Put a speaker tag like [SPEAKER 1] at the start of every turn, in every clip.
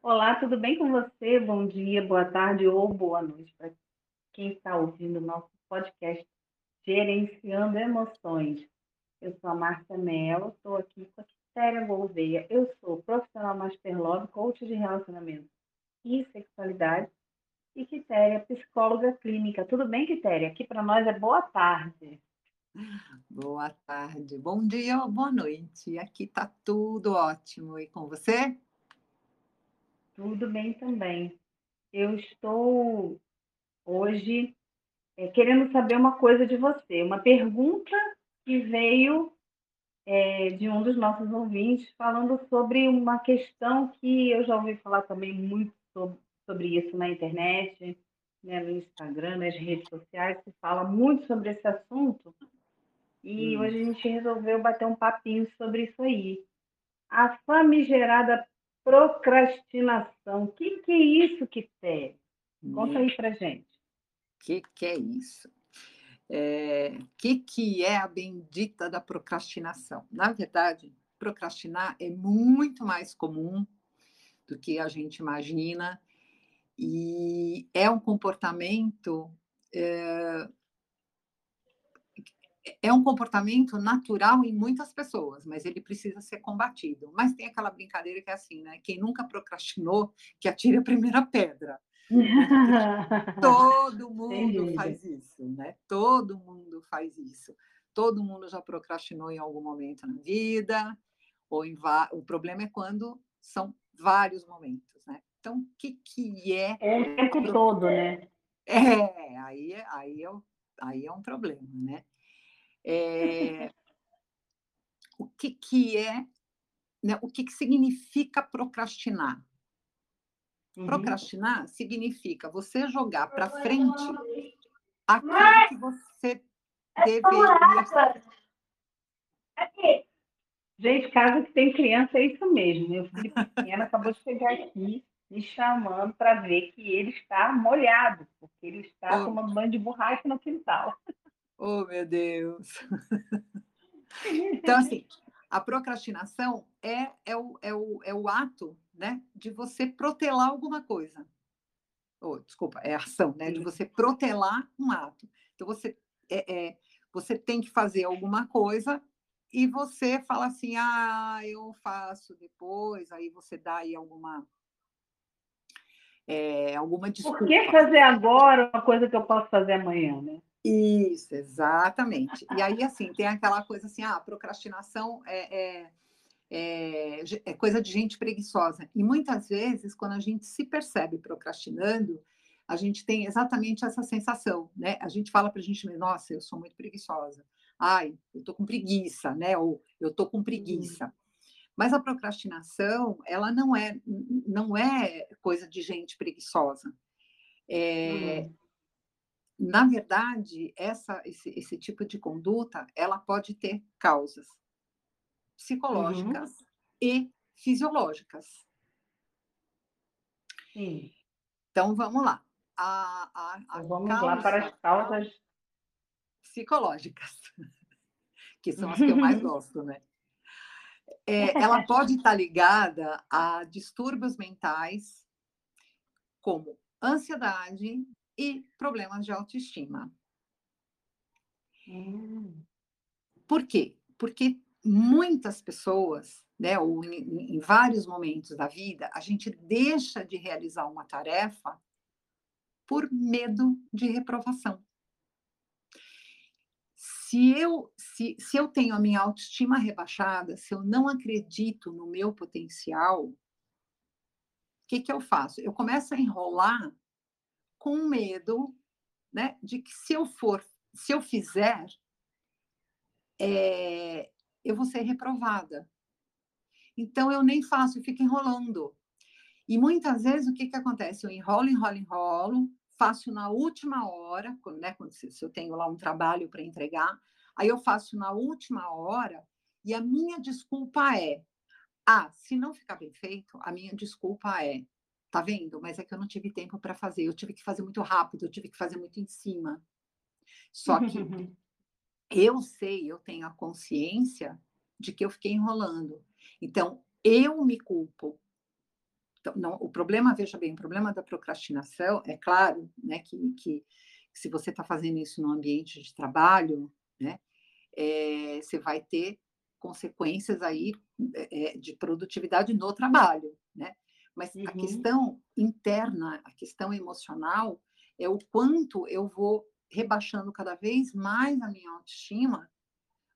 [SPEAKER 1] Olá, tudo bem com você? Bom dia, boa tarde ou boa noite para quem está ouvindo o nosso podcast Gerenciando Emoções. Eu sou a Márcia Mello, estou aqui com a Quitéria Gouveia. Eu sou profissional Master Love, coach de relacionamento e sexualidade. E Quitéria, psicóloga clínica. Tudo bem, Quitéria? Aqui para nós é boa tarde.
[SPEAKER 2] Boa tarde, bom dia ou boa noite. Aqui está tudo ótimo. E com você?
[SPEAKER 1] Tudo bem também. Eu estou hoje é, querendo saber uma coisa de você, uma pergunta que veio é, de um dos nossos ouvintes, falando sobre uma questão que eu já ouvi falar também muito sobre, sobre isso na internet, né, no Instagram, nas redes sociais, se fala muito sobre esse assunto. E hum. hoje a gente resolveu bater um papinho sobre isso aí. A famigerada procrastinação. O que, que é isso, Quitéria? Conta aí pra gente.
[SPEAKER 2] O que, que é isso? O é, que, que é a bendita da procrastinação? Na verdade, procrastinar é muito mais comum do que a gente imagina e é um comportamento é, é um comportamento natural em muitas pessoas, mas ele precisa ser combatido. Mas tem aquela brincadeira que é assim, né? Quem nunca procrastinou, que atire a primeira pedra. Todo mundo faz isso, né? Todo mundo faz isso. Todo mundo já procrastinou em algum momento na vida, ou em o problema é quando são vários momentos, né? Então, o que, que é.
[SPEAKER 1] É o tempo todo, né?
[SPEAKER 2] É, aí, aí, é, aí é um problema, né? É, o que, que é, né, o que, que significa procrastinar? Uhum. Procrastinar significa você jogar para frente aquilo que você deveria.
[SPEAKER 1] Gente, casa que tem criança é isso mesmo. Meu filho pequeno acabou de chegar aqui me chamando para ver que ele está molhado, porque ele está oh. tomando banho de borracha no quintal.
[SPEAKER 2] Oh, meu Deus! Então, assim, a procrastinação é, é, o, é, o, é o ato né, de você protelar alguma coisa. Oh, desculpa, é ação, né? De você protelar um ato. Então, você, é, é, você tem que fazer alguma coisa e você fala assim, ah, eu faço depois, aí você dá aí alguma é, alguma desculpa.
[SPEAKER 1] Por que fazer agora uma coisa que eu posso fazer amanhã, né?
[SPEAKER 2] Isso, exatamente. E aí, assim, tem aquela coisa assim, ah, procrastinação é, é, é, é, coisa de gente preguiçosa. E muitas vezes, quando a gente se percebe procrastinando, a gente tem exatamente essa sensação, né? A gente fala para a gente mesmo, nossa, eu sou muito preguiçosa. Ai, eu tô com preguiça, né? Ou eu tô com preguiça. Hum. Mas a procrastinação, ela não é, não é coisa de gente preguiçosa. É, na verdade, essa, esse, esse tipo de conduta, ela pode ter causas psicológicas uhum. e fisiológicas.
[SPEAKER 1] Sim.
[SPEAKER 2] Então, vamos lá. A, a, a
[SPEAKER 1] então, vamos causa... lá para as causas
[SPEAKER 2] psicológicas, que são as que eu mais gosto, né? É, ela pode estar ligada a distúrbios mentais, como ansiedade, e problemas de autoestima.
[SPEAKER 1] Hum.
[SPEAKER 2] Por quê? Porque muitas pessoas, né, ou em, em vários momentos da vida, a gente deixa de realizar uma tarefa por medo de reprovação. Se eu, se, se eu tenho a minha autoestima rebaixada, se eu não acredito no meu potencial, o que, que eu faço? Eu começo a enrolar com medo né, de que se eu for, se eu fizer, é, eu vou ser reprovada. Então eu nem faço, eu fico enrolando. E muitas vezes o que, que acontece? Eu enrolo, enrolo, enrolo, faço na última hora, né, quando se, se eu tenho lá um trabalho para entregar, aí eu faço na última hora e a minha desculpa é: ah, se não ficar bem feito, a minha desculpa é Tá vendo? Mas é que eu não tive tempo para fazer. Eu tive que fazer muito rápido, eu tive que fazer muito em cima. Só que eu sei, eu tenho a consciência de que eu fiquei enrolando. Então, eu me culpo. Então, não, o problema, veja bem, o problema da procrastinação é claro, né, que, que se você está fazendo isso no ambiente de trabalho, né, é, você vai ter consequências aí é, de produtividade no trabalho, né? Mas uhum. a questão interna, a questão emocional, é o quanto eu vou rebaixando cada vez mais a minha autoestima,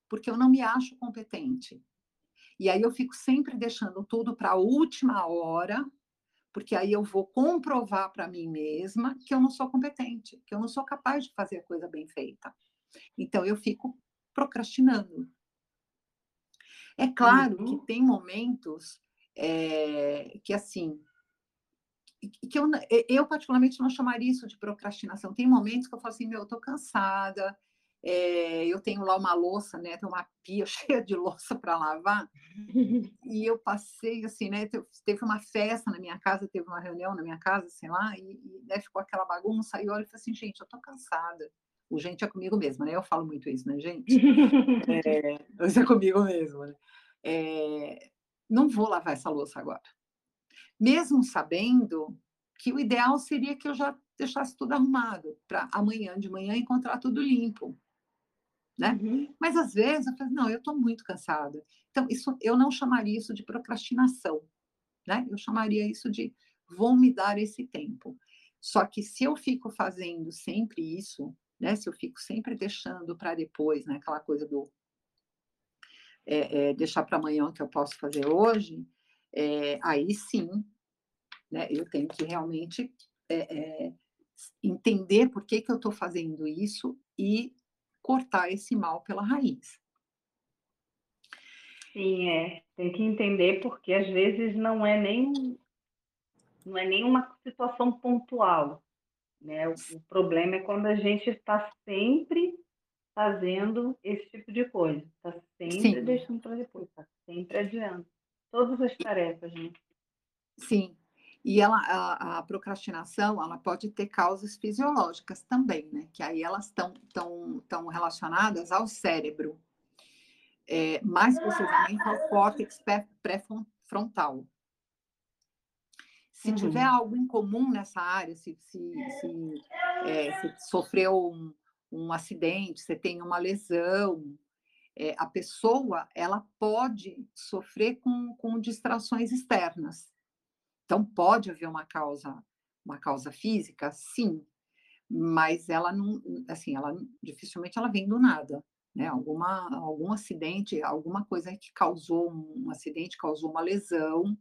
[SPEAKER 2] porque eu não me acho competente. E aí eu fico sempre deixando tudo para a última hora, porque aí eu vou comprovar para mim mesma que eu não sou competente, que eu não sou capaz de fazer a coisa bem feita. Então eu fico procrastinando. É claro uhum. que tem momentos é, que assim que eu, eu particularmente não chamaria isso de procrastinação. Tem momentos que eu falo assim, meu, eu tô cansada, é, eu tenho lá uma louça, né? Tem uma pia cheia de louça para lavar. e eu passei assim, né? Teve uma festa na minha casa, teve uma reunião na minha casa, sei lá, e, e né, ficou aquela bagunça. E eu olho e falei assim, gente, eu tô cansada. O gente é comigo mesma, né? Eu falo muito isso, né, gente? é, isso é comigo mesmo, né? É, não vou lavar essa louça agora. Mesmo sabendo que o ideal seria que eu já deixasse tudo arrumado para amanhã de manhã encontrar tudo limpo né? Uhum. Mas às vezes eu falo, não, eu estou muito cansada. Então, isso eu não chamaria isso de procrastinação, né? Eu chamaria isso de vou me dar esse tempo. Só que se eu fico fazendo sempre isso, né? Se eu fico sempre deixando para depois, né? Aquela coisa do é, é, deixar para amanhã o que eu posso fazer hoje, é, aí sim, né? Eu tenho que realmente é, é, entender por que, que eu estou fazendo isso e cortar esse mal pela raiz.
[SPEAKER 1] Sim, é. Tem que entender porque às vezes não é nem não é nenhuma situação pontual, né? O, o problema é quando a gente está sempre fazendo esse tipo de coisa, está sempre Sim. deixando para depois, está sempre adiando todas as tarefas, né?
[SPEAKER 2] Sim. E ela, a, a, procrastinação, ela pode ter causas fisiológicas também, né? Que aí elas estão tão, tão relacionadas ao cérebro, é, mais precisamente ao córtex pré-frontal. Se uhum. tiver algo em comum nessa área, se, se, se, é, se sofreu um, um, acidente, você tem uma lesão, é, a pessoa ela pode sofrer com, com distrações externas. Então pode haver uma causa, uma causa física, sim, mas ela não, assim, ela dificilmente ela vem do nada, né? Alguma algum acidente, alguma coisa que causou um acidente, causou uma lesão.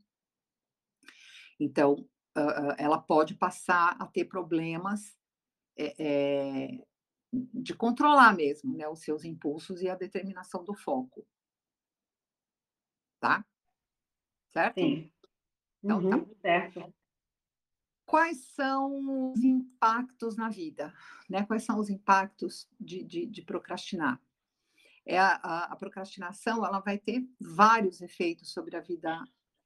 [SPEAKER 2] Então, uh, ela pode passar a ter problemas é, é, de controlar mesmo, né, os seus impulsos e a determinação do foco. Tá? Certo?
[SPEAKER 1] Sim. Então, tá uhum, tá. certo.
[SPEAKER 2] Quais são os impactos na vida? Né? Quais são os impactos de, de, de procrastinar? É a, a, a, procrastinação ela vai ter vários efeitos sobre a vida,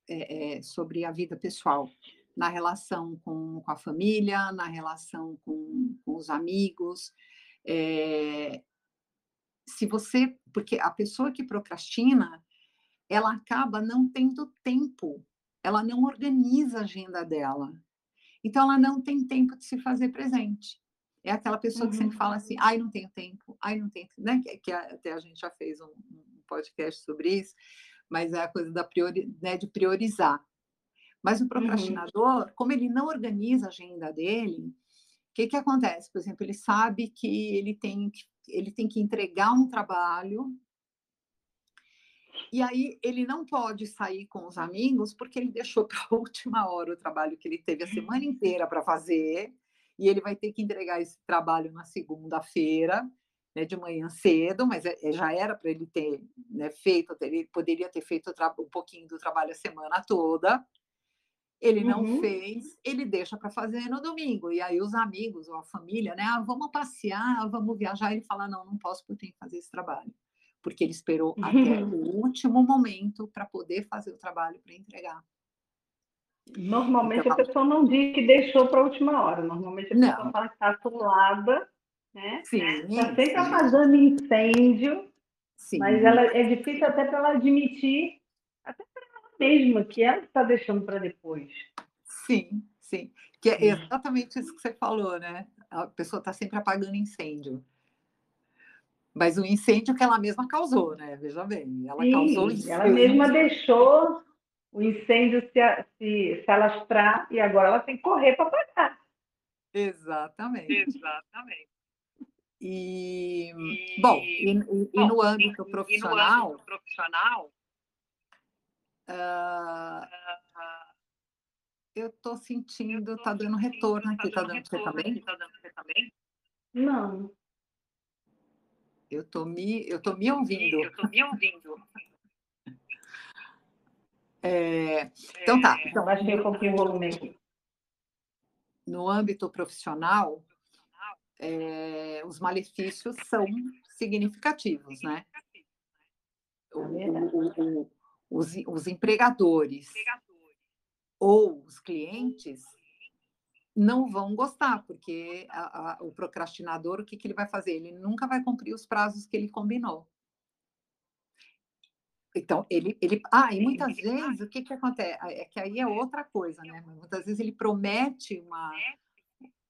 [SPEAKER 2] é, é, sobre a vida pessoal, na relação com, com a família, na relação com, com os amigos. É, se você, porque a pessoa que procrastina, ela acaba não tendo tempo ela não organiza a agenda dela. Então, ela não tem tempo de se fazer presente. É aquela pessoa uhum. que sempre fala assim, ai, não tenho tempo, ai, não tenho né? Que, que até a gente já fez um, um, podcast sobre isso, mas é a coisa da priori, né, de priorizar. Mas o uhum. procrastinador, uhum. como ele não organiza a agenda dele, que, que acontece? Por exemplo, ele sabe que ele tem, ele tem que entregar um trabalho e aí ele não pode sair com os amigos porque ele deixou para a última hora o trabalho que ele teve a semana inteira para fazer, e ele vai ter que entregar esse trabalho na segunda-feira, né, de manhã cedo, mas é, é já era para ele ter né, feito, ele poderia ter feito um pouquinho do trabalho a semana toda. Ele não uhum. fez, ele deixa para fazer no domingo. E aí os amigos ou a família, né? Ah, vamos passear, vamos viajar. Ele fala: não, não posso porque eu tenho que fazer esse trabalho porque ele esperou até o último momento para poder fazer o trabalho para entregar.
[SPEAKER 1] Normalmente então, a pessoa não diz que deixou para a última hora. Normalmente a pessoa não. fala que está atolada, né?
[SPEAKER 2] Sim.
[SPEAKER 1] Está sempre apagando incêndio. Sim. Mas ela, é difícil até para ela admitir, mesma, que ela está deixando para depois.
[SPEAKER 2] Sim, sim. Que é exatamente isso que você falou, né? A pessoa está sempre apagando incêndio. Mas o incêndio que ela mesma causou, né? Veja bem, ela
[SPEAKER 1] Sim,
[SPEAKER 2] causou incêndio.
[SPEAKER 1] Ela mesma deixou o incêndio se, se, se alastrar e agora ela tem que correr para apagar.
[SPEAKER 2] Exatamente.
[SPEAKER 3] Exatamente.
[SPEAKER 2] E, e bom, e, e, e, no âmbito profissional,
[SPEAKER 3] no âmbito profissional
[SPEAKER 2] uh, eu estou sentindo, está dando retorno aqui, está dando você também?
[SPEAKER 3] Tá dando você também?
[SPEAKER 1] Não.
[SPEAKER 2] Eu tô me, eu tô me ouvindo.
[SPEAKER 3] Eu tô me ouvindo.
[SPEAKER 2] É, então tá.
[SPEAKER 1] Então, baixei um pouquinho o volume aqui.
[SPEAKER 2] No âmbito profissional, é, os malefícios são significativos, né? O, o, o, os, os empregadores ou os clientes não vão gostar, porque a, a, o procrastinador, o que, que ele vai fazer? Ele nunca vai cumprir os prazos que ele combinou. Então, ele, ele. Ah, e muitas vezes o que, que acontece? É que aí é outra coisa, né? Muitas vezes ele promete uma,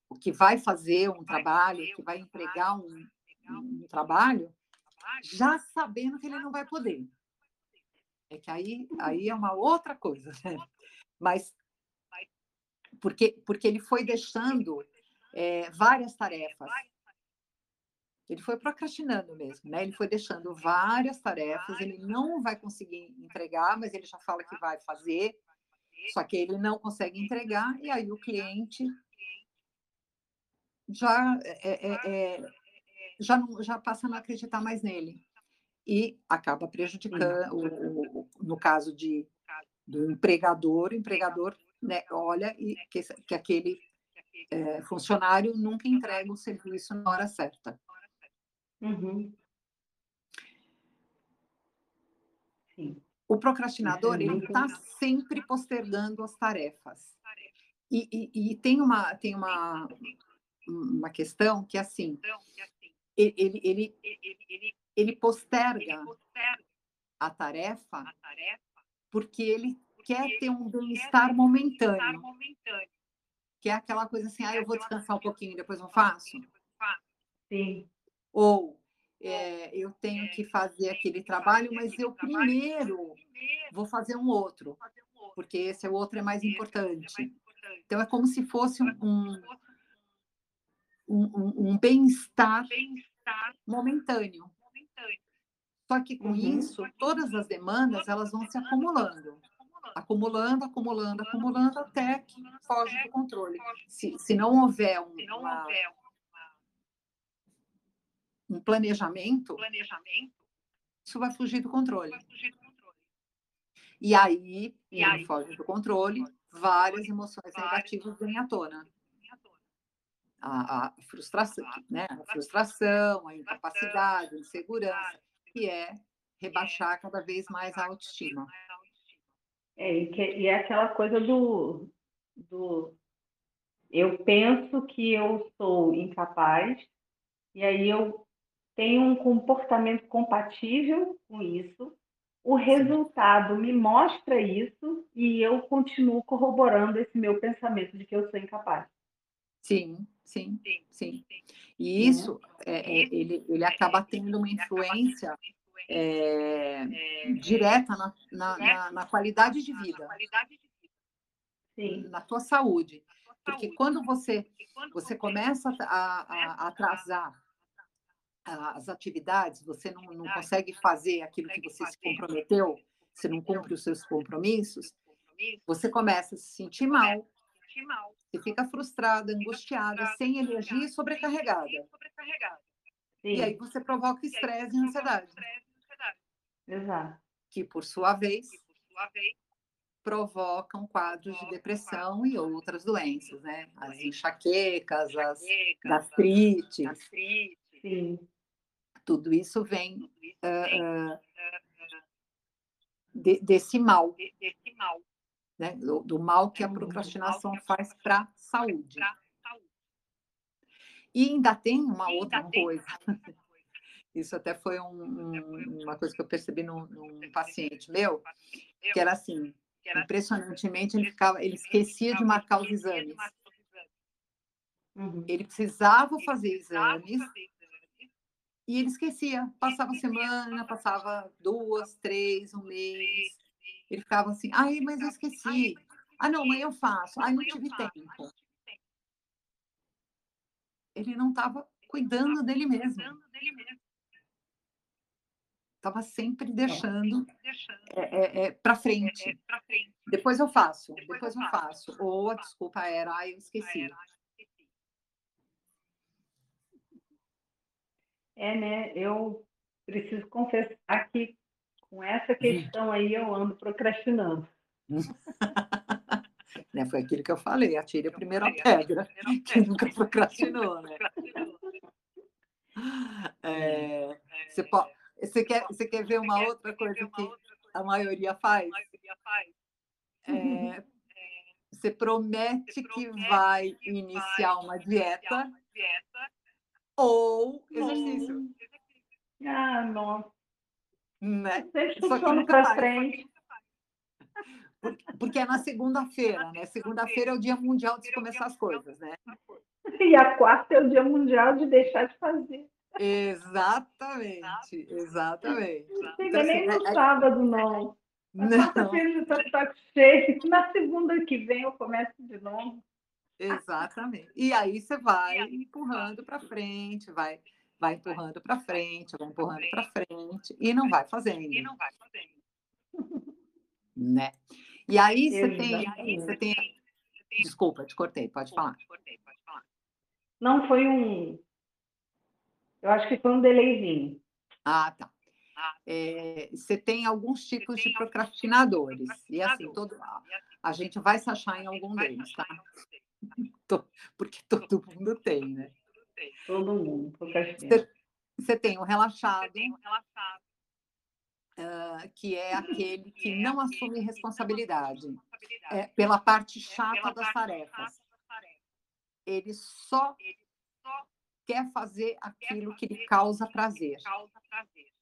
[SPEAKER 2] o que vai fazer um trabalho, que vai entregar um, um trabalho, já sabendo que ele não vai poder. É que aí, aí é uma outra coisa, né? Mas porque, porque ele foi deixando é, várias tarefas. Ele foi procrastinando mesmo, né? Ele foi deixando várias tarefas, ele não vai conseguir entregar, mas ele já fala que vai fazer, só que ele não consegue entregar, e aí o cliente já, é, é, já, não, já passa a não acreditar mais nele. E acaba prejudicando, o, o, no caso de, do empregador, o empregador né, olha e que, que aquele é, funcionário nunca entrega o serviço na hora certa.
[SPEAKER 1] Uhum.
[SPEAKER 2] O procrastinador ele está sempre postergando as tarefas. E, e, e, tem uma tem uma uma questão que é assim ele ele ele, ele posterga a tarefa porque ele quer ter um bem-estar momentâneo. Que é aquela coisa assim, ah, eu vou descansar um pouquinho e depois eu faço.
[SPEAKER 1] Sim.
[SPEAKER 2] Ou é, eu tenho que fazer aquele trabalho, mas eu primeiro vou fazer um outro, porque esse outro é mais importante. Então é como se fosse um, um, um bem-estar momentâneo. Só que com uhum. isso, todas as demandas elas vão se acumulando acumulando, acumulando, acumulando, até que foge do controle. Se, se não houver um, uma, um planejamento, isso vai fugir do controle. E aí, e aí foge do controle, várias emoções negativas vêm à tona. A, a, frustração, né? a frustração, a incapacidade, a insegurança, que é rebaixar cada vez mais a autoestima.
[SPEAKER 1] É, e, que, e é aquela coisa do, do. Eu penso que eu sou incapaz, e aí eu tenho um comportamento compatível com isso, o resultado me mostra isso e eu continuo corroborando esse meu pensamento de que eu sou incapaz.
[SPEAKER 2] Sim, sim, sim. E né? isso, é, é, ele, ele acaba tendo uma influência é, é, direta na, na, na, na, qualidade de vida, Sim. na tua saúde. Porque quando você, você começa a, a atrasar as atividades, você não, não consegue fazer aquilo que você se comprometeu, você não cumpre os seus compromissos, você começa a se sentir mal, você fica frustrada, angustiada, sem energia e sobrecarregada. Sim. E aí você provoca estresse e ansiedade.
[SPEAKER 1] Exato.
[SPEAKER 2] Que, por sua vez, provocam quadros de depressão e outras doenças, né? As enxaquecas, as gastrites.
[SPEAKER 1] Sim.
[SPEAKER 2] Tudo isso vem uh, uh, de, desse mal. Né? Do, do, mal que a procrastinação faz para a saúde. E ainda tem uma outra coisa. Isso até foi um, um, uma coisa que eu percebi num, num paciente meu, que era assim:
[SPEAKER 3] que era
[SPEAKER 2] Impressionantemente, ele ficava, ele esquecia de marcar os exames.
[SPEAKER 1] Uhum.
[SPEAKER 2] Ele precisava fazer exames e ele esquecia. Passava semana, passava duas, três, um mês. Ele ficava assim, ai, mas eu
[SPEAKER 3] Ai,
[SPEAKER 2] esqueci. Ah, não, amanhã eu faço. Ai, não tive tempo. Ele não estava cuidando dele mesmo. Estava sempre deixando
[SPEAKER 3] deixando
[SPEAKER 2] é, é, para
[SPEAKER 3] é,
[SPEAKER 2] frente.
[SPEAKER 3] é, frente.
[SPEAKER 2] Depois eu faço,
[SPEAKER 3] Depois eu
[SPEAKER 2] faço. Ou a desculpa era, ai, eu esqueci.
[SPEAKER 1] É, né? Eu preciso confessar que com essa questão aí eu ando procrastinando.
[SPEAKER 2] Né, foi aquilo que eu falei, atire a primeira pedra. Que nunca procrastinou, né? É, você,
[SPEAKER 3] É,
[SPEAKER 2] po- você, quer, você quer ver
[SPEAKER 3] você
[SPEAKER 2] uma
[SPEAKER 3] quer-
[SPEAKER 2] outra
[SPEAKER 3] ver
[SPEAKER 2] coisa
[SPEAKER 3] uma
[SPEAKER 2] que
[SPEAKER 3] outra coisa
[SPEAKER 2] a maioria
[SPEAKER 3] que
[SPEAKER 2] faz?
[SPEAKER 3] a maioria faz?
[SPEAKER 2] É, você promete que vai iniciar uma dieta ou exercício.
[SPEAKER 1] Ah, não.
[SPEAKER 2] Né? Só que nunca
[SPEAKER 1] para
[SPEAKER 2] faz.
[SPEAKER 1] frente.
[SPEAKER 2] Porque, é na segunda-feira, né? Segunda-feira é o dia mundial de começar as coisas, né?
[SPEAKER 1] E a quarta é o dia mundial de deixar de fazer.
[SPEAKER 2] Exatamente, exatamente.
[SPEAKER 1] Não chega
[SPEAKER 2] Então,
[SPEAKER 1] nem
[SPEAKER 2] assim,
[SPEAKER 1] no
[SPEAKER 2] é- é-
[SPEAKER 1] sábado, não. Na quarta-feira já está cheio. Na segunda que vem eu começo de novo.
[SPEAKER 2] exatamente. E aí você vai empurrando para frente, vai, vai empurrando para frente, vai empurrando para frente e não vai fazendo,
[SPEAKER 3] E não vai fazendo.
[SPEAKER 2] né? E aí você tem, você tem, desculpa, te cortei, pode falar.
[SPEAKER 1] Não foi um. Eu acho que foi um delayzinho.
[SPEAKER 2] Ah, tá.
[SPEAKER 3] Ah.
[SPEAKER 2] É, você tem alguns tipos
[SPEAKER 3] tem
[SPEAKER 2] de procrastinadores. E assim, todo,
[SPEAKER 3] assim,
[SPEAKER 2] a gente vai se achar em
[SPEAKER 3] gente
[SPEAKER 2] algum deles, tá? Porque todo mundo tem, né?
[SPEAKER 1] Todo mundo procrastina.
[SPEAKER 2] Você tem o relaxado,
[SPEAKER 3] Você tem um relaxado,
[SPEAKER 2] ah, que é aquele que
[SPEAKER 3] é
[SPEAKER 2] não
[SPEAKER 3] aquele
[SPEAKER 2] assume responsabilidade é, pela parte
[SPEAKER 3] É
[SPEAKER 2] chata
[SPEAKER 3] pela
[SPEAKER 2] das
[SPEAKER 3] parte
[SPEAKER 2] tarefas. Ele só
[SPEAKER 3] Ele só
[SPEAKER 2] quer fazer
[SPEAKER 3] quer
[SPEAKER 2] aquilo que lhe causa prazer.
[SPEAKER 3] Causa prazer.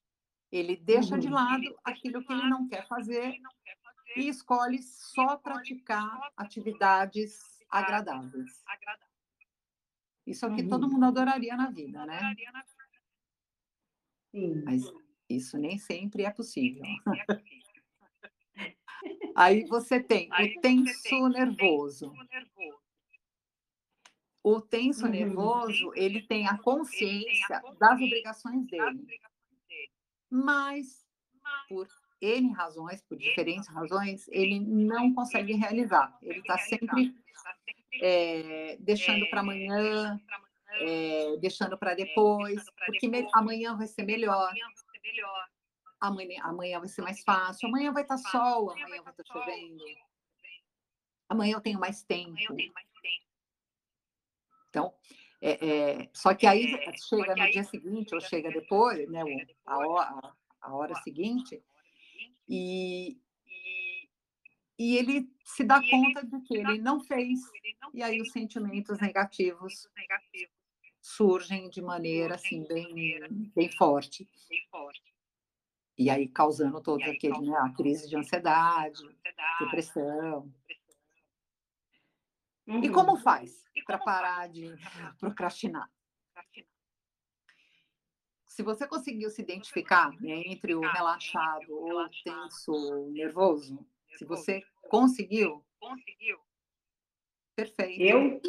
[SPEAKER 2] Ele deixa de
[SPEAKER 1] Uhum.
[SPEAKER 2] lado
[SPEAKER 3] Ele deixa
[SPEAKER 2] aquilo
[SPEAKER 3] de
[SPEAKER 2] que ele
[SPEAKER 3] lado
[SPEAKER 2] não quer
[SPEAKER 3] aquilo que
[SPEAKER 2] fazer
[SPEAKER 3] ele não quer fazer
[SPEAKER 2] e escolhe só praticar atividades agradáveis. Isso é o que
[SPEAKER 1] Uhum.
[SPEAKER 2] todo mundo adoraria na vida, né?
[SPEAKER 1] Sim.
[SPEAKER 2] Mas isso nem sempre é possível.
[SPEAKER 3] é.
[SPEAKER 2] Aí você tem
[SPEAKER 3] Aí
[SPEAKER 2] o tenso
[SPEAKER 3] tem
[SPEAKER 2] nervoso. O tenso
[SPEAKER 1] Uhum.
[SPEAKER 2] nervoso, ele tem a consciência das obrigações dele, Mas por N razões, por diferentes
[SPEAKER 3] razões,
[SPEAKER 2] ele não consegue realizar. Ele está sempre é, deixando para amanhã, é, deixando para depois, porque amanhã vai ser melhor,
[SPEAKER 3] Amanhã vai ser melhor.
[SPEAKER 2] amanhã, vai ser mais fácil, amanhã vai estar sol,
[SPEAKER 3] Amanhã
[SPEAKER 2] amanhã vai
[SPEAKER 3] tá
[SPEAKER 2] estar
[SPEAKER 3] sol,
[SPEAKER 2] chovendo,
[SPEAKER 3] amanhã vai tá chovendo.
[SPEAKER 2] amanhã eu tenho mais tempo.
[SPEAKER 3] Amanhã eu tenho mais tempo.
[SPEAKER 2] Então, é, é, só que aí
[SPEAKER 3] É,
[SPEAKER 2] chega no dia seguinte ou chega depois, né, a, hora, a hora seguinte, e,
[SPEAKER 3] E
[SPEAKER 2] ele se dá
[SPEAKER 3] E ele
[SPEAKER 2] conta de que ele não fez,
[SPEAKER 3] ele não
[SPEAKER 2] e aí os sentimentos negativos
[SPEAKER 3] negativos
[SPEAKER 2] surgem de maneira assim bem, bem forte,
[SPEAKER 3] bem forte.
[SPEAKER 2] e aí causando todos
[SPEAKER 3] E aí
[SPEAKER 2] aqueles, né, a crise de ansiedade,
[SPEAKER 3] Ansiedade,
[SPEAKER 2] depressão.
[SPEAKER 1] Uhum.
[SPEAKER 2] E como faz
[SPEAKER 3] E
[SPEAKER 2] para parar de procrastinar. Se você conseguiu se identificar né, entre o relaxado ou o tenso, o nervoso, se você conseguiu,
[SPEAKER 3] conseguiu,
[SPEAKER 2] perfeito.
[SPEAKER 1] Eu,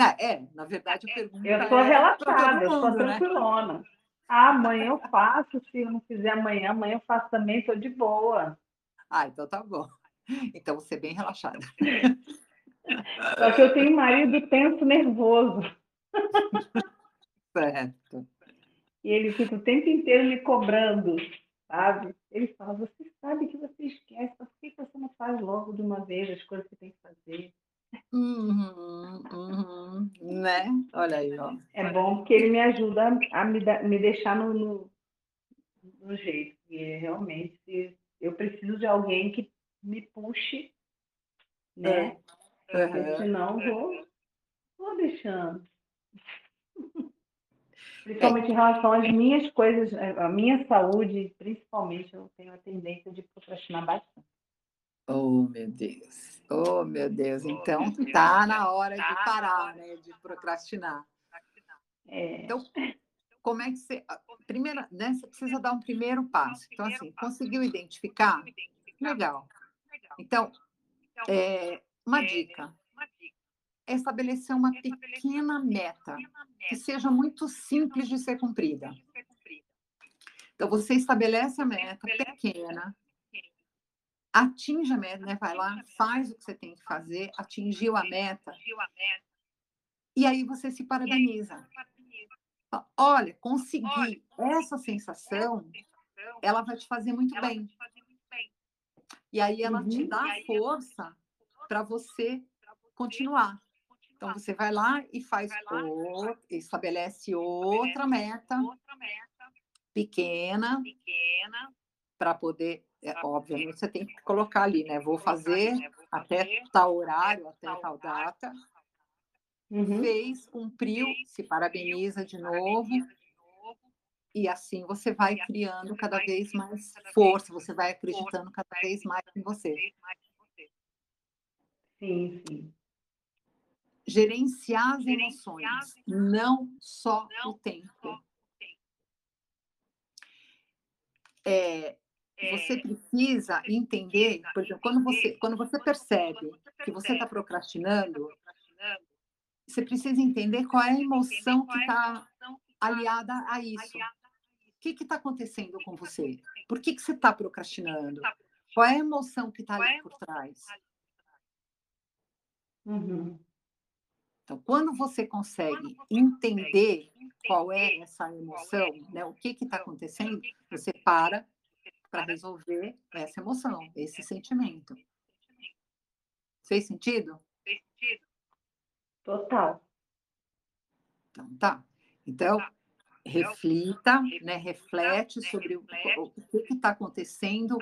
[SPEAKER 2] Ah, é, na verdade, a pergunta
[SPEAKER 1] eu sou
[SPEAKER 2] é
[SPEAKER 1] relaxada, eu sou
[SPEAKER 2] mundo, né?
[SPEAKER 1] tranquilona. Ah, amanhã eu faço, se eu não fizer amanhã, amanhã eu faço também, estou de boa.
[SPEAKER 2] Ah, então tá bom. Então você é bem relaxada.
[SPEAKER 1] Só que eu tenho um marido tenso nervoso.
[SPEAKER 2] Certo.
[SPEAKER 1] E ele fica o tempo inteiro me cobrando, sabe? Ele fala, você sabe que você esquece, por que você não faz logo de uma vez as coisas que tem que fazer?
[SPEAKER 2] Uhum, uhum, né? Olha aí, ó.
[SPEAKER 1] É bom porque ele me ajuda a me, dar- me deixar no, no, no jeito. E é, realmente eu preciso de alguém que me puxe, né? Porque
[SPEAKER 2] Uhum.
[SPEAKER 1] senão vou, vou deixando. Principalmente em relação às minhas coisas, a minha saúde, principalmente, eu tenho a tendência de procrastinar bastante.
[SPEAKER 2] Oh, meu Deus. Oh, meu Deus.
[SPEAKER 3] Oh,
[SPEAKER 2] Então, tá na hora
[SPEAKER 3] Tá
[SPEAKER 2] de
[SPEAKER 3] na
[SPEAKER 2] parar, né? De procrastinar.
[SPEAKER 1] É,
[SPEAKER 2] Então, como é que você. a Primeira, né? Você precisa dar um primeiro passo. Então, assim, conseguiu identificar? Legal. Então, é, uma dica é estabelecer uma pequena meta que seja muito simples de ser cumprida. Então, você estabelece a meta pequena, atinge a meta, né? Vai lá, faz o que você tem que fazer, atingiu a meta, e aí você se parabeniza. Olha, consegui. Essa sensação, ela vai te fazer muito bem. E aí ela te
[SPEAKER 1] Uhum.
[SPEAKER 2] dá força para você continuar. Então, você vai lá e faz, o- estabelece outra meta pequena
[SPEAKER 3] pequena,
[SPEAKER 2] para poder, é, obviamente, você tem que colocar ali, né? Vou fazer até tal horário, até tal data.
[SPEAKER 1] uhum.
[SPEAKER 2] Fez, cumpriu, se parabeniza de novo. E assim você vai criando cada vez mais força, você vai acreditando cada vez mais em você.
[SPEAKER 1] Sim, sim.
[SPEAKER 2] Gerenciar as emoções, não só o tempo. É, você precisa entender, por exemplo, quando você, quando você percebe que você está procrastinando, você precisa entender qual é a emoção que está aliada a isso. O que está acontecendo com você? Por que, que você está procrastinando? Qual é a emoção que está ali por trás?
[SPEAKER 1] Uhum.
[SPEAKER 2] Então, quando você consegue entender qual é essa emoção, né, o que está acontecendo, você para para resolver essa emoção, esse sentimento. Fez sentido?
[SPEAKER 1] Total.
[SPEAKER 2] Então, tá. Então, reflita, né, reflete sobre o, o que está acontecendo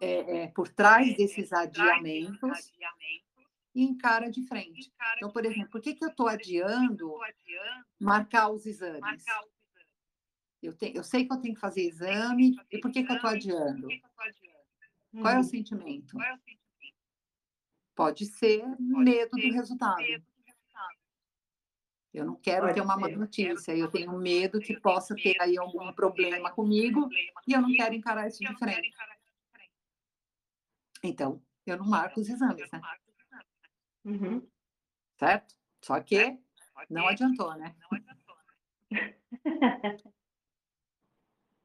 [SPEAKER 2] é, é, por trás desses adiamentos e encara de frente. Então, por exemplo, por que, que eu estou adiando marcar os exames? Eu, te, eu sei que eu tenho que fazer exame, e por que, que eu estou adiando? Qual é o sentimento? Pode ser medo do resultado. Eu não quero
[SPEAKER 1] Pode
[SPEAKER 2] ter uma má notícia, eu tenho medo que possa ter aí algum problema comigo e eu não quero encarar isso de frente. Então, eu não marco os exames, né?
[SPEAKER 1] Uhum.
[SPEAKER 2] Certo? Só que não adiantou, né?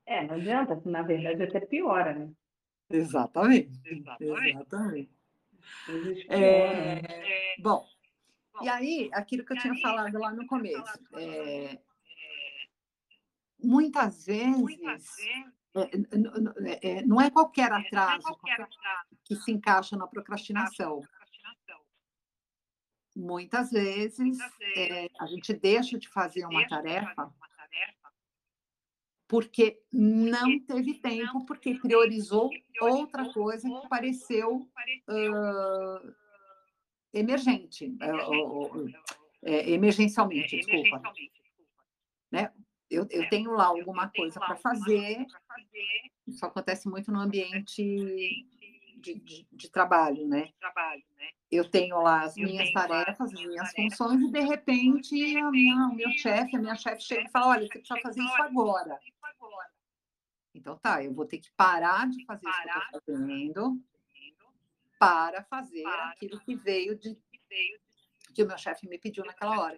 [SPEAKER 1] É, não adianta, na verdade até piora, né?
[SPEAKER 2] Exatamente.
[SPEAKER 3] Exatamente.
[SPEAKER 2] Exatamente.
[SPEAKER 1] Coisas
[SPEAKER 2] É,
[SPEAKER 1] pioram.
[SPEAKER 2] Bom, e aí, aquilo que eu tinha falado lá no começo, é, muitas vezes é, n- n- é, não é qualquer atraso qualquer- que se encaixa na procrastinação. Muitas vezes é, a gente deixa de fazer uma tarefa porque não teve tempo, porque priorizou outra coisa que pareceu ah, emergente, ou- é, emergencialmente, desculpa. Eu, eu tenho lá alguma coisa para fazer, isso acontece muito no ambiente de, de- de trabalho, né?
[SPEAKER 3] Né?
[SPEAKER 2] Eu tenho lá as
[SPEAKER 3] Eu
[SPEAKER 2] minhas tarefas,
[SPEAKER 3] as
[SPEAKER 2] as
[SPEAKER 3] minhas
[SPEAKER 2] funções, e de repente a minha, o meu chefe, a minha chefe chega e fala: olha, você precisa fazer isso agora. Então tá, eu vou ter que parar de fazer isso que eu estou fazendo para fazer aquilo que veio de
[SPEAKER 3] Que
[SPEAKER 2] o meu chefe me pediu naquela hora.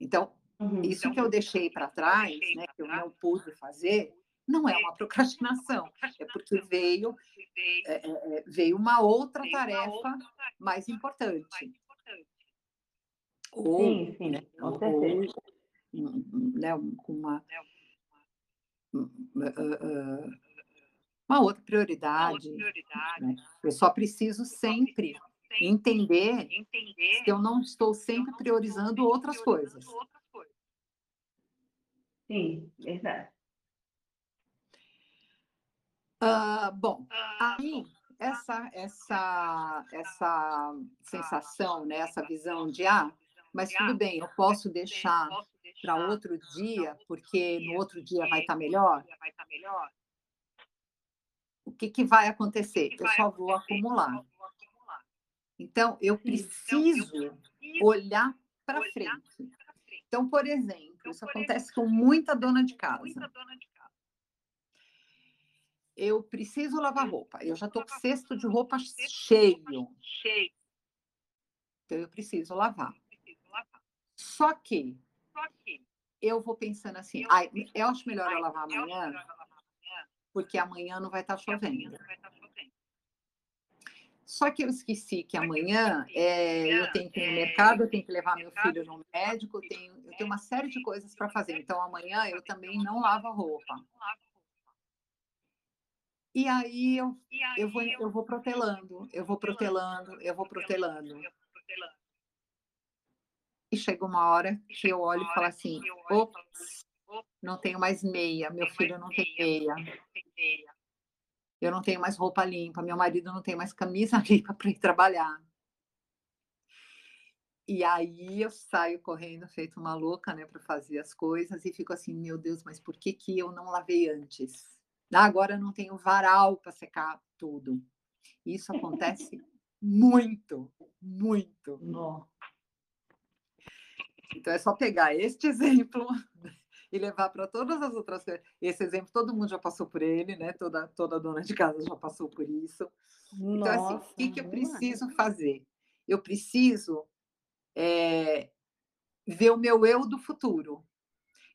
[SPEAKER 2] Então,
[SPEAKER 1] Uhum.
[SPEAKER 2] isso que eu deixei para trás, né, que eu não pude fazer, não é uma procrastinação, é porque veio,
[SPEAKER 3] Que veio
[SPEAKER 2] é, é, é, veio uma outra tarefa mais importante. Ou,
[SPEAKER 1] Sim, sim,
[SPEAKER 2] né,
[SPEAKER 1] com certeza.
[SPEAKER 2] né, um- com uma,
[SPEAKER 3] Né,
[SPEAKER 2] uma outra prioridade.
[SPEAKER 3] Prioridade.
[SPEAKER 2] né? Eu só preciso sempre entender que eu não estou sempre priorizando outras coisas.
[SPEAKER 3] outras coisas.
[SPEAKER 1] Sim, verdade.
[SPEAKER 2] Ah, bom,
[SPEAKER 3] Ah,
[SPEAKER 2] aí essa essa essa sensação, né, essa visão de ah, mas tudo bem, eu posso deixar para outro dia, porque no outro dia vai estar melhor.
[SPEAKER 3] vai estar melhor.
[SPEAKER 2] o que, que vai acontecer? Eu só vou acumular. Então, eu
[SPEAKER 1] Sim.
[SPEAKER 2] preciso olhar para frente. Então, por exemplo,
[SPEAKER 3] Então,
[SPEAKER 2] isso acontece com muita dona de
[SPEAKER 3] Muita
[SPEAKER 2] casa. Eu preciso lavar roupa. Eu já estou com cesto de roupa cheio. Então, eu preciso lavar. Só que eu vou pensando assim,
[SPEAKER 3] pensando,
[SPEAKER 2] eu acho melhor eu lavar amanhã, porque amanhã não vai estar
[SPEAKER 3] porque amanhã
[SPEAKER 2] chovendo.
[SPEAKER 3] estar.
[SPEAKER 2] Só que eu esqueci que amanhã é, eu tenho que ir no
[SPEAKER 3] é,
[SPEAKER 2] mercado, eu tenho que levar meu filho no médico, eu tenho, eu tenho uma série de coisas para fazer. Então amanhã eu também não lavo a roupa. E aí eu, eu, vou, eu vou protelando, eu vou protelando, eu vou protelando.
[SPEAKER 3] eu vou protelando.
[SPEAKER 2] E chega uma hora que
[SPEAKER 3] chega
[SPEAKER 2] eu olho e falo assim, ops,
[SPEAKER 3] "Ops,
[SPEAKER 2] não tenho mais meia, meu filho
[SPEAKER 3] mais
[SPEAKER 2] não tem
[SPEAKER 3] meia,
[SPEAKER 2] meia,
[SPEAKER 3] não tem meia.
[SPEAKER 2] eu não tenho mais roupa limpa, meu marido não tem mais camisa limpa para ir trabalhar. E aí eu saio correndo, feito uma louca, né, para fazer as coisas e fico assim, meu Deus, mas por que que eu não lavei antes? Ah, agora não tenho varal para secar tudo. Isso acontece muito, muito. Então é só pegar este exemplo e levar para todas as outras coisas. Esse exemplo todo mundo já passou por ele, né? Toda toda dona de casa já passou por isso. Então assim, o
[SPEAKER 1] Nossa,
[SPEAKER 2] que que eu
[SPEAKER 1] demais.
[SPEAKER 2] preciso fazer? Eu preciso eh, ver o meu eu do futuro.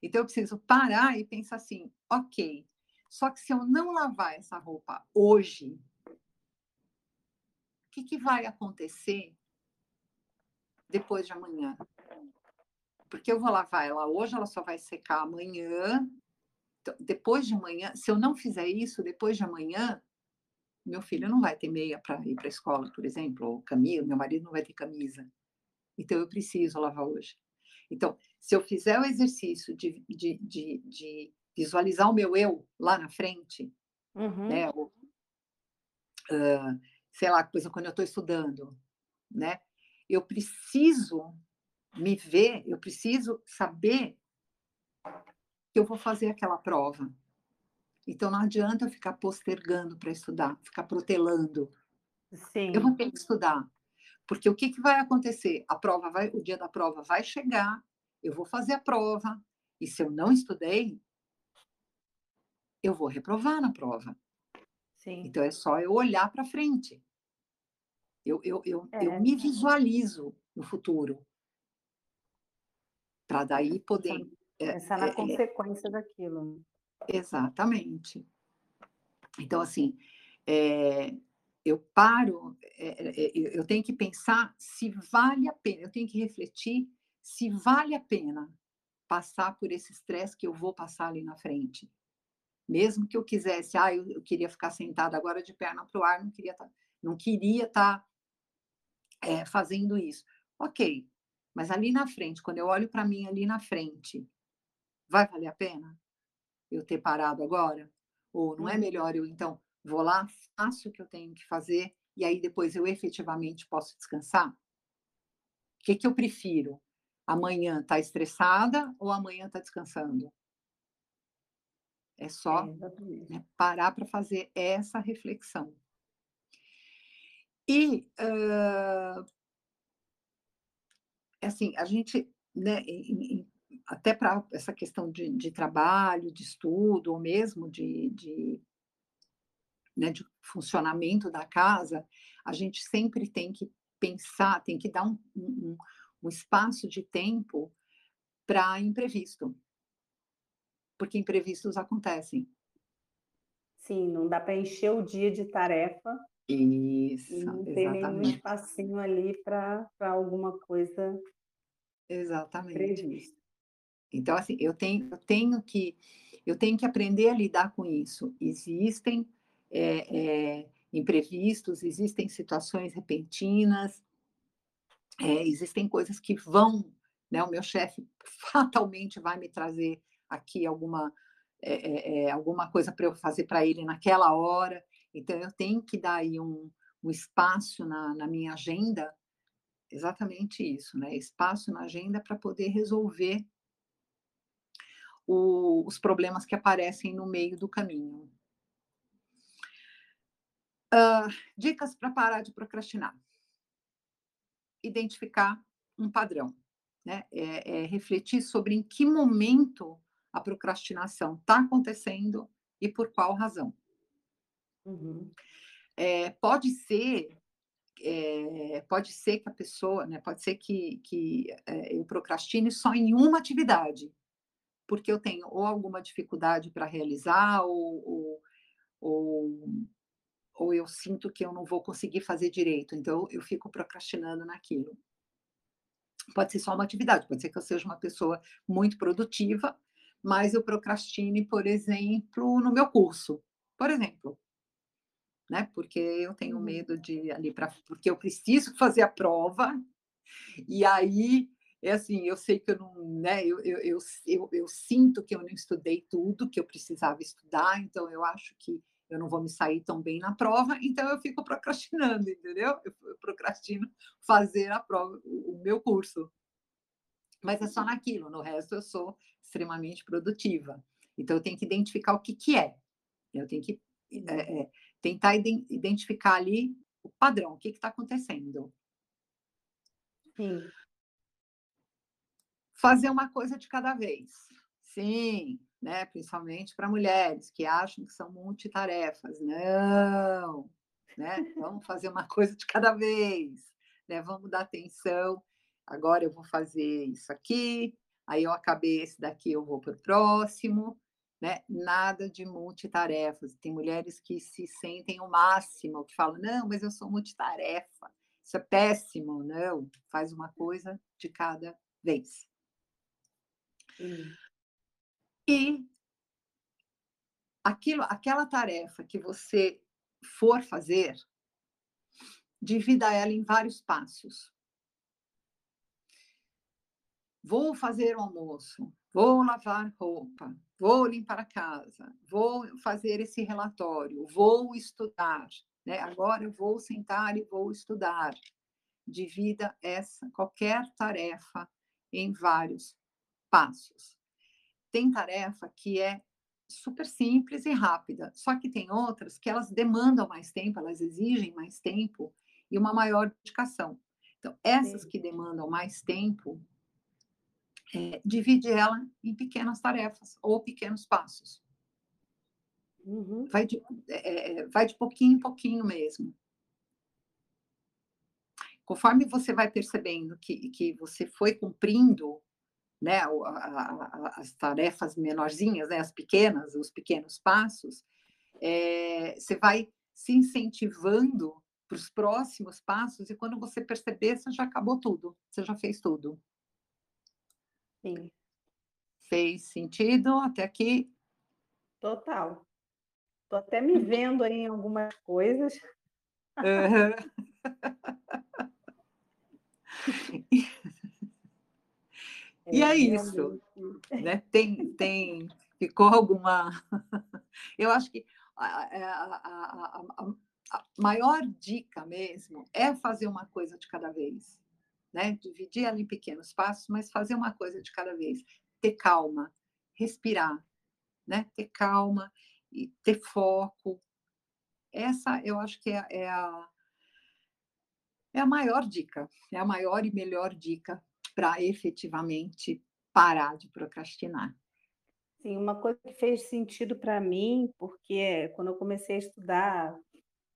[SPEAKER 2] Então eu preciso parar e pensar assim, ok. Só que se eu não lavar essa roupa hoje, o que, que vai acontecer depois de amanhã? Porque eu vou lavar ela hoje, ela só vai secar amanhã. Então, depois de amanhã, se eu não fizer isso, depois de amanhã, meu filho não vai ter meia para ir para a escola, por exemplo, ou camisa, meu marido não vai ter camisa. Então eu preciso lavar hoje. Então, se eu fizer o exercício de, de, de, de visualizar o meu eu lá na frente,
[SPEAKER 1] Uhum.
[SPEAKER 2] né? Ou, ah, sei lá, coisa quando eu estou estudando, né? Eu preciso me ver, eu preciso saber que eu vou fazer aquela prova. Então não adianta eu ficar postergando para estudar, ficar protelando.
[SPEAKER 1] Sim.
[SPEAKER 2] Eu vou ter que estudar. Porque o que, que vai acontecer? A prova vai, o dia da prova vai chegar, eu vou fazer a prova, e se eu não estudei, eu vou reprovar na prova.
[SPEAKER 1] Sim.
[SPEAKER 2] Então é só eu olhar para frente. Eu, eu, eu, eu
[SPEAKER 1] É.
[SPEAKER 2] me visualizo no futuro. Para daí poder. é,
[SPEAKER 1] Pensar na
[SPEAKER 2] é, é,
[SPEAKER 1] consequência daquilo.
[SPEAKER 2] exatamente. Então, assim, é, eu paro, é, é, é, eu tenho que pensar se vale a pena, eu tenho que refletir se vale a pena passar por esse estresse que eu vou passar ali na frente. Mesmo que eu quisesse, ah, eu, eu queria ficar sentada agora de perna para o ar, não queria estar não queria estar é, fazendo isso. Ok, mas ali na frente, quando eu olho para mim ali na frente, vai valer a pena eu ter parado agora? Ou não é
[SPEAKER 1] Uhum.
[SPEAKER 2] melhor eu, então, vou lá, faço o que eu tenho que fazer e aí depois eu efetivamente posso descansar? O que, que eu prefiro? Amanhã estar estressada ou amanhã estar descansando? É só
[SPEAKER 1] É,
[SPEAKER 2] né, parar para fazer essa reflexão. E, hã, assim, a gente, né, em- em- até para essa questão de, de trabalho, de estudo, ou mesmo de, de, né, de funcionamento da casa, a gente sempre tem que pensar, tem que dar um, um, um espaço de tempo para imprevisto. Porque imprevistos acontecem.
[SPEAKER 1] Sim, não dá para encher o dia de tarefa e
[SPEAKER 2] Isso,
[SPEAKER 1] não ter nenhum espacinho ali para alguma coisa
[SPEAKER 2] Exatamente.
[SPEAKER 1] prevista.
[SPEAKER 2] Então, assim, eu tenho, eu tenho que eu tenho que aprender a lidar com isso. Existem é, é, imprevistos, existem situações repentinas, é, existem coisas que vão, né? O meu chefe fatalmente vai me trazer aqui alguma é, é, é, alguma coisa para eu fazer para ele naquela hora. Então, eu tenho que dar aí um, um espaço na, na minha agenda, exatamente isso, né? Espaço na agenda para poder resolver o- os problemas que aparecem no meio do caminho. Uh, dicas para parar de procrastinar. Identificar um padrão, né? É, é refletir sobre em que momento a procrastinação está acontecendo e por qual razão. Uhum. É, pode ser é, pode ser que a pessoa, né, pode ser que, que é, eu procrastine só em uma atividade, porque eu tenho ou alguma dificuldade para realizar, ou, ou, ou, ou, eu sinto que eu não vou conseguir fazer direito, então eu fico procrastinando naquilo. Pode ser só uma atividade, pode ser que eu seja uma pessoa muito produtiva, mas eu procrastine, por exemplo, no meu curso. Por exemplo, né? Porque eu tenho uhum. medo de ali para porque eu preciso fazer a prova. E aí é assim, eu sei que eu não, né? Eu, eu, eu, eu, sinto que eu não estudei tudo que eu precisava estudar, então eu acho que eu não vou me sair tão bem na prova, então eu fico procrastinando, entendeu? Eu, procrastino fazer a prova, o meu curso. Mas é só naquilo, no resto eu sou extremamente produtiva. Então eu tenho que identificar o que, que é. Eu tenho que é, é, tentar identificar ali o padrão, o que está acontecendo.
[SPEAKER 1] Sim.
[SPEAKER 2] Fazer uma coisa de cada vez. Sim, né? principalmente para mulheres que acham que são multitarefas. Não, né? Vamos fazer uma coisa de cada vez. Né? Vamos dar atenção. Agora eu vou fazer isso aqui, aí eu acabei esse daqui, eu vou para o próximo né? Nada de multitarefas. Tem mulheres que se sentem o máximo, que falam: não, mas eu sou multitarefa. Isso é péssimo. Não, faz uma coisa de cada vez. Hum. E aquilo, aquela tarefa que você for fazer, divida ela em vários passos. Vou fazer o almoço, vou lavar roupa, vou limpar a casa, vou fazer esse relatório, vou estudar, né? Agora eu vou sentar e vou estudar. Divida essa qualquer tarefa em vários passos. Tem tarefa que é super simples e rápida, só que tem outras que elas demandam mais tempo, elas exigem mais tempo e uma maior dedicação. Então, essas que demandam mais tempo, é, divide ela em pequenas tarefas ou pequenos passos. Uhum. Vai, de, é, é, vai de pouquinho em pouquinho mesmo. Conforme você vai percebendo que, que você foi cumprindo né, a, a, as tarefas menorzinhas, né, as pequenas, os pequenos passos, é, você vai se incentivando para os próximos passos e quando você perceber, você já acabou tudo, você já fez tudo.
[SPEAKER 1] Sim.
[SPEAKER 2] Fez sentido até aqui?
[SPEAKER 1] Total. Estou até me vendo aí em algumas coisas.
[SPEAKER 2] Uhum. e é, é isso, né? Tem, tem, ficou alguma? Eu acho que a, a, a, a, maior dica mesmo é fazer uma coisa de cada vez né? Dividir em pequenos passos, mas fazer uma coisa de cada vez. Ter calma, respirar, né? Ter calma e ter foco. Essa eu acho que é, é a é a maior dica, é a maior e melhor dica para efetivamente parar de procrastinar.
[SPEAKER 1] Sim, uma coisa que fez sentido para mim, porque quando eu comecei a estudar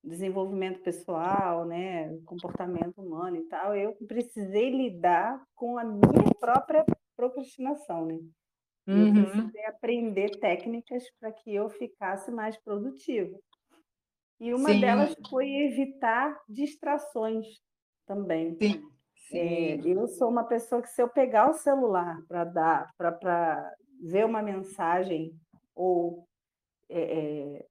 [SPEAKER 1] desenvolvimento pessoal, né, comportamento humano e tal, eu precisei lidar com a minha própria procrastinação, né? Eu uhum. precisei aprender técnicas para que eu ficasse mais produtiva. E uma Sim. delas foi evitar distrações também.
[SPEAKER 2] Sim.
[SPEAKER 1] É, eu sou uma pessoa que se eu pegar o celular para dar, para ver uma mensagem ou é, é,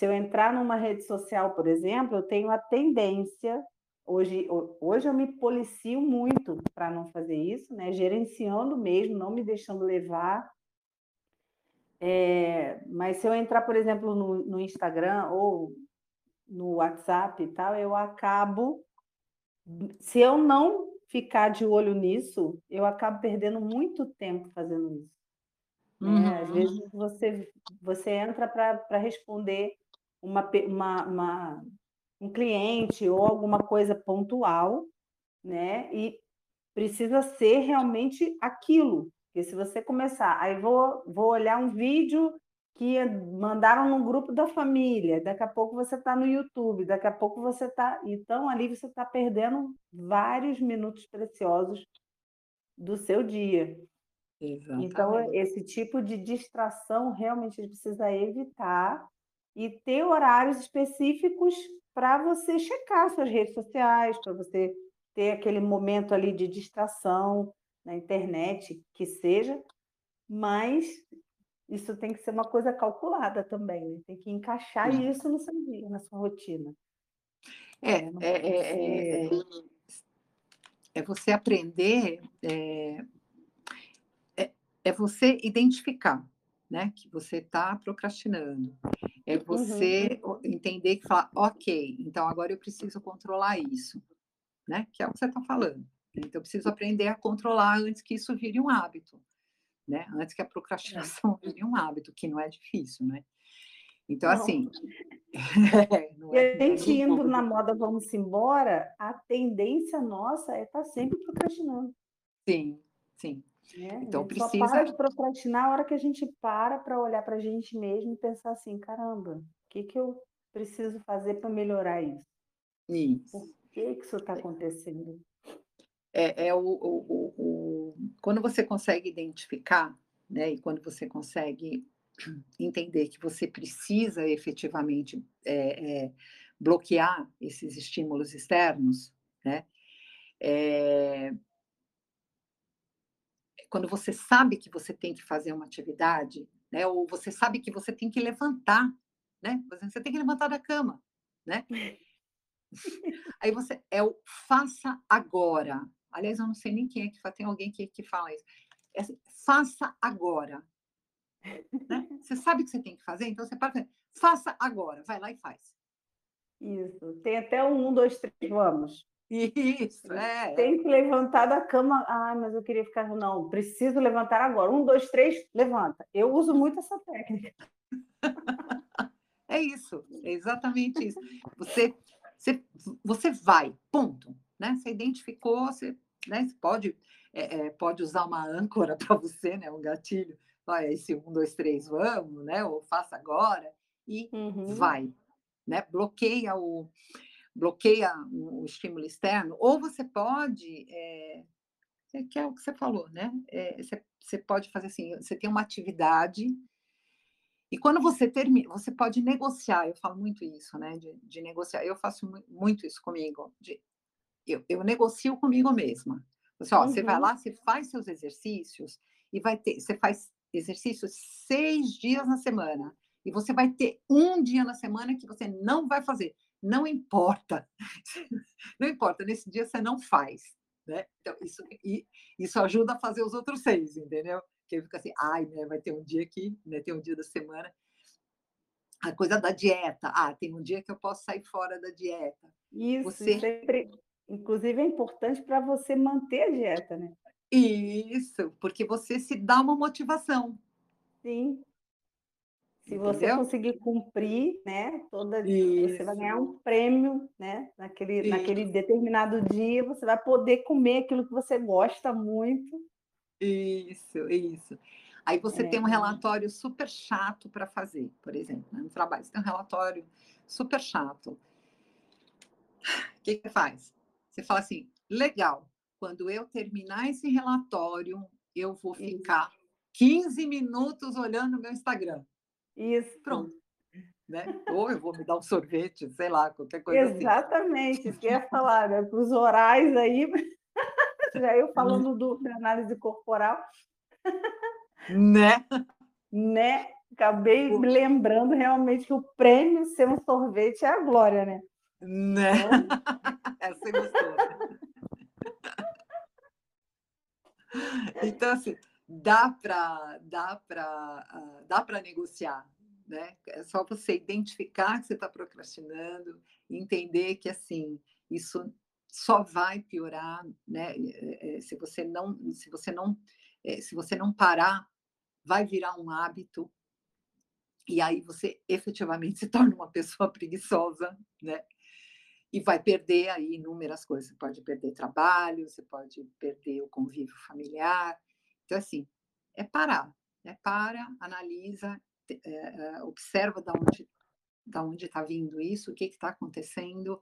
[SPEAKER 1] se eu entrar numa rede social, por exemplo, eu tenho a tendência, hoje, hoje eu me policio muito para não fazer isso, né? gerenciando mesmo, não me deixando levar. É, mas se eu entrar, por exemplo, no, no Instagram ou no WhatsApp e tal, eu acabo. Se eu não ficar de olho nisso, eu acabo perdendo muito tempo fazendo isso. Uhum. Né? Às vezes você, você entra para responder uma, uma, uma, um cliente ou alguma coisa pontual, né? E precisa ser realmente aquilo. Porque se você começar, aí vou, vou olhar um vídeo que mandaram no grupo da família, daqui a pouco você está no YouTube, daqui a pouco você está. Então, ali você está perdendo vários minutos preciosos do seu dia.
[SPEAKER 2] Exatamente.
[SPEAKER 1] Então, esse tipo de distração realmente a gente precisa evitar e ter horários específicos para você checar suas redes sociais, para você ter aquele momento ali de distração na internet, que seja, mas isso tem que ser uma coisa calculada também, né? tem que encaixar isso no seu dia, na sua rotina.
[SPEAKER 2] É, é, é, é, é, você aprender, é, é, você identificar né, que você está procrastinando. É você uhum. entender que falar, ok, então agora eu preciso controlar isso, né? Que é o que você está falando. Então eu preciso aprender a controlar antes que isso vire um hábito né? Antes que a procrastinação vire um hábito, que não é difícil, né? Então, não. assim.
[SPEAKER 1] é, e a é gente indo na moda, vamos embora, a tendência nossa é estar tá sempre procrastinando.
[SPEAKER 2] Sim, sim.
[SPEAKER 1] Né? Então, precisa. Só para de procrastinar a hora que a gente para para olhar para a gente mesmo e pensar assim: caramba, o que, que eu preciso fazer para melhorar isso?
[SPEAKER 2] Isso.
[SPEAKER 1] Por que, que isso está acontecendo?
[SPEAKER 2] É, é o, o, o, quando você consegue identificar, né, e quando você consegue entender que você precisa efetivamente é, é, bloquear esses estímulos externos, né, é, quando você sabe que você tem que fazer uma atividade, né, ou você sabe que você tem que levantar, né, você tem que levantar da cama, né, Aí você é o faça agora. Aliás, eu não sei nem quem é que fala, tem alguém que, que fala isso. É assim, faça agora. Né? Você sabe o que você tem que fazer, então você para faça agora, vai lá e faz.
[SPEAKER 1] Isso, tem até um, um, dois, três, vamos.
[SPEAKER 2] Isso, é.
[SPEAKER 1] Tem que levantar da cama. Ah, mas eu queria ficar. Não, preciso levantar agora. Um, dois, três, levanta. Eu uso muito essa técnica.
[SPEAKER 2] É isso, é exatamente isso. Você, você, você vai, ponto né? Você identificou, você, né? Você pode, é, é, pode usar uma âncora para você, né? Um gatilho. Vai, esse um, dois, três, vamos, né? Ou faça agora e uhum. vai, né? Bloqueia o bloqueia o estímulo externo. Ou você pode é, é que é o que você falou, né? É, você, você pode fazer assim, você tem uma atividade e quando você termina, você pode negociar, eu falo muito isso, né? De, de negociar, eu faço muito isso comigo, de eu, eu negocio comigo mesma. Você, ó, uhum. você vai uhum. lá, você faz seus exercícios e vai ter, você faz exercícios seis dias na semana e você vai ter um dia na semana que você não vai fazer. Não importa, não importa. Nesse dia você não faz, né? Então isso e, isso ajuda a fazer os outros seis, entendeu? Que fica assim, ai, né? Vai ter um dia aqui, né? Tem um dia da semana a coisa da dieta. Ah, tem um dia que eu posso sair fora da dieta.
[SPEAKER 1] Isso, você sempre Inclusive, é importante para você manter a dieta, né?
[SPEAKER 2] Isso, porque você se dá uma motivação.
[SPEAKER 1] Sim. Se Entendeu? você conseguir cumprir, né, toda Isso. você vai ganhar um prêmio, né, naquele, naquele determinado dia, você vai poder comer aquilo que você gosta muito.
[SPEAKER 2] Isso, isso. Aí você é. tem um relatório super chato para fazer, por exemplo, né, no trabalho, você tem um relatório super chato. O que, que faz? Você fala assim, legal, quando eu terminar esse relatório, eu vou ficar 15 minutos olhando o meu Instagram.
[SPEAKER 1] Isso.
[SPEAKER 2] Pronto. Né? Ou eu vou me dar um sorvete, sei lá, qualquer coisa
[SPEAKER 1] Exatamente, assim. Exatamente, isso que eu ia falar, né? Para os orais aí, já eu falando do, da análise corporal.
[SPEAKER 2] Né?
[SPEAKER 1] Né? Acabei me lembrando realmente que o prêmio ser um sorvete é a glória, né?
[SPEAKER 2] Né? Então... Essa gostou. Então, assim, dá para dá para uh, dá para negociar, né? É só você identificar que você está procrastinando, entender que assim isso só vai piorar, né? É, é, se você não se você não é, se você não parar, vai virar um hábito E aí você efetivamente se torna uma pessoa preguiçosa, né? E vai perder aí inúmeras coisas. Você pode perder trabalho, você pode perder o convívio familiar. Então, assim, é parar, né? para, analisa, é, observa da onde da onde está vindo isso, o que está acontecendo,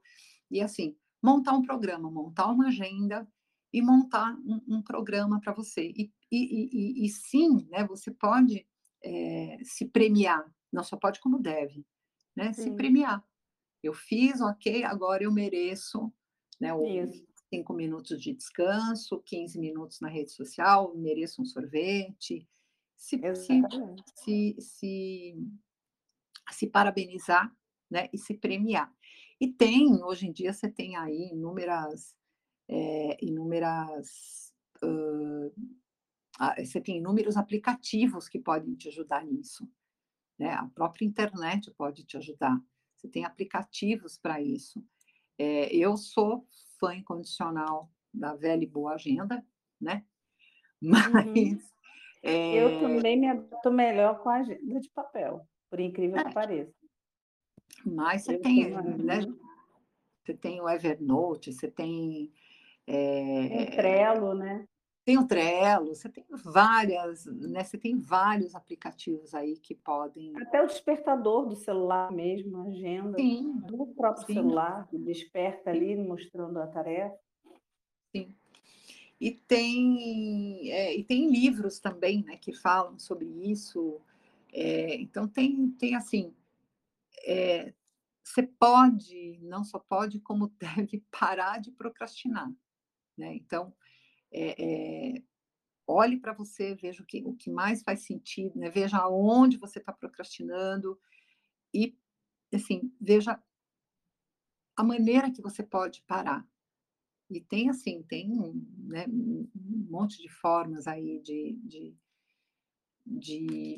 [SPEAKER 2] e assim, montar um programa, montar uma agenda e montar um, um programa para você. E, e, e, e, sim, né, você pode é, se premiar, não só pode como deve, né? Se premiar. Eu fiz, ok, agora eu mereço, né? o isso. 5 minutos de descanso, 15 minutos na rede social, mereço um sorvete. Se, se, se, se, se parabenizar né, e se premiar. E tem, hoje em dia, você tem aí inúmeras. É, inúmeras uh, você tem inúmeros aplicativos que podem te ajudar nisso. Né? A própria internet pode te ajudar. Você tem aplicativos para isso. É, eu sou fã incondicional da velha e boa agenda, né?
[SPEAKER 1] Uhum. Mas. Uhum. É... Eu também me adapto melhor com a agenda de papel, por incrível é. que pareça.
[SPEAKER 2] Mas você tem, né? Você tem o Evernote, você tem.
[SPEAKER 1] É, tem Trello, né?
[SPEAKER 2] Tem o Trello, você tem várias, né? Você tem vários aplicativos aí que podem.
[SPEAKER 1] Até o despertador do celular mesmo, a agenda sim, do próprio sim. celular, que desperta ali mostrando a tarefa.
[SPEAKER 2] Sim. E tem, é, e tem livros também, né, que falam sobre isso. É, então tem, tem assim, é, você pode, não só pode, como deve parar de procrastinar. Né? Então, é, é, olhe para você, veja o que, o que mais faz sentido, né? veja onde você está procrastinando e, assim, veja a maneira que você pode parar. E tem, assim, tem né, um monte de formas aí de, de, de,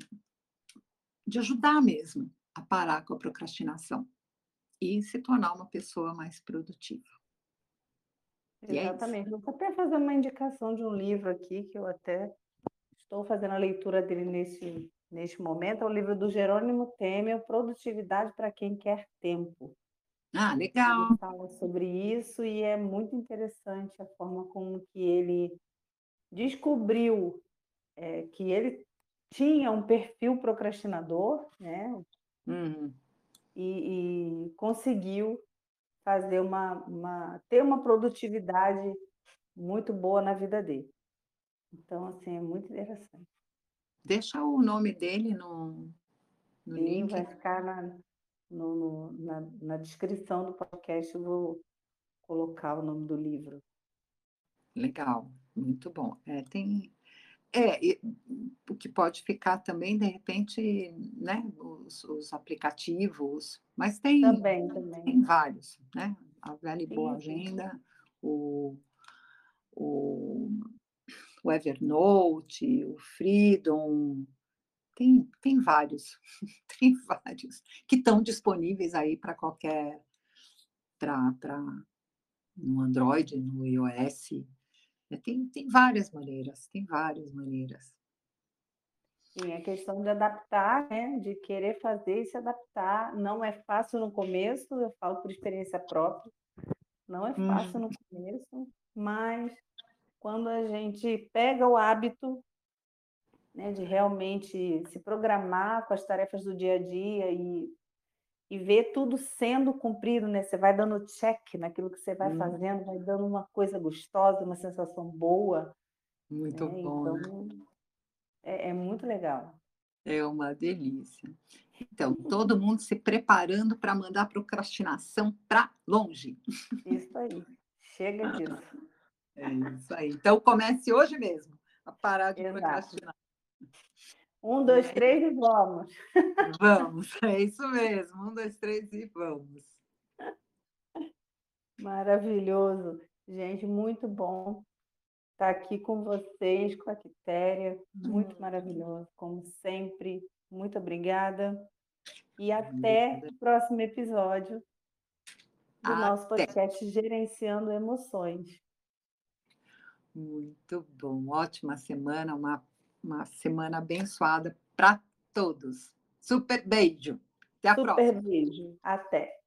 [SPEAKER 2] de ajudar mesmo a parar com a procrastinação e se tornar uma pessoa mais produtiva.
[SPEAKER 1] É Exatamente. Vou até fazer uma indicação de um livro aqui que eu até estou fazendo a leitura dele nesse, neste momento. É o livro do Jerônimo Temer, Produtividade para quem quer tempo.
[SPEAKER 2] Ah, legal. Ele
[SPEAKER 1] fala sobre isso e é muito interessante a forma como que ele descobriu é, que ele tinha um perfil procrastinador, né? Uhum. E, e, conseguiu fazer uma, uma ter uma produtividade muito boa na vida dele. Então, assim, é muito interessante.
[SPEAKER 2] Deixa o nome dele no, no Sim, link.
[SPEAKER 1] vai ficar na, no, no, na, na descrição do podcast, eu vou colocar o nome do livro.
[SPEAKER 2] Legal, muito bom. É, tem, é, o que pode ficar também, de repente, né, os, os aplicativos, mas tem,
[SPEAKER 1] também, também.
[SPEAKER 2] tem vários, né? A Velha e Boa Agenda, o, o, o Evernote, o Freedom, tem, tem vários, tem vários que estão disponíveis aí para qualquer, para no Android, no iOS, tem, tem várias maneiras, tem várias maneiras.
[SPEAKER 1] Sim, a questão de adaptar, né? de querer fazer e se adaptar. Não é fácil no começo, eu falo por experiência própria, não é fácil hum. no começo, mas quando a gente pega o hábito né, de realmente se programar com as tarefas do dia a dia e e ver tudo sendo cumprido, né? Você vai dando check naquilo que você vai hum. fazendo, vai dando uma coisa gostosa, uma sensação boa.
[SPEAKER 2] Muito né? bom. Né? Então, né?
[SPEAKER 1] é, é muito legal.
[SPEAKER 2] É uma delícia. Então, todo mundo se preparando para mandar a procrastinação para longe.
[SPEAKER 1] Isso aí. Chega disso.
[SPEAKER 2] É isso aí. Então, comece hoje mesmo a parar de Exato. procrastinar.
[SPEAKER 1] Um, dois, três e vamos.
[SPEAKER 2] Vamos, é isso mesmo. Um, dois, três e vamos.
[SPEAKER 1] Maravilhoso. Gente, muito bom estar aqui com vocês, com a Quitéria. Muito hum. maravilhoso, como sempre. Muito obrigada. E até o próximo episódio do até. nosso podcast Gerenciando Emoções.
[SPEAKER 2] Muito bom. Ótima semana, uma uma semana abençoada para todos. Super beijo. Até a
[SPEAKER 1] Super
[SPEAKER 2] próxima.
[SPEAKER 1] beijo. Até.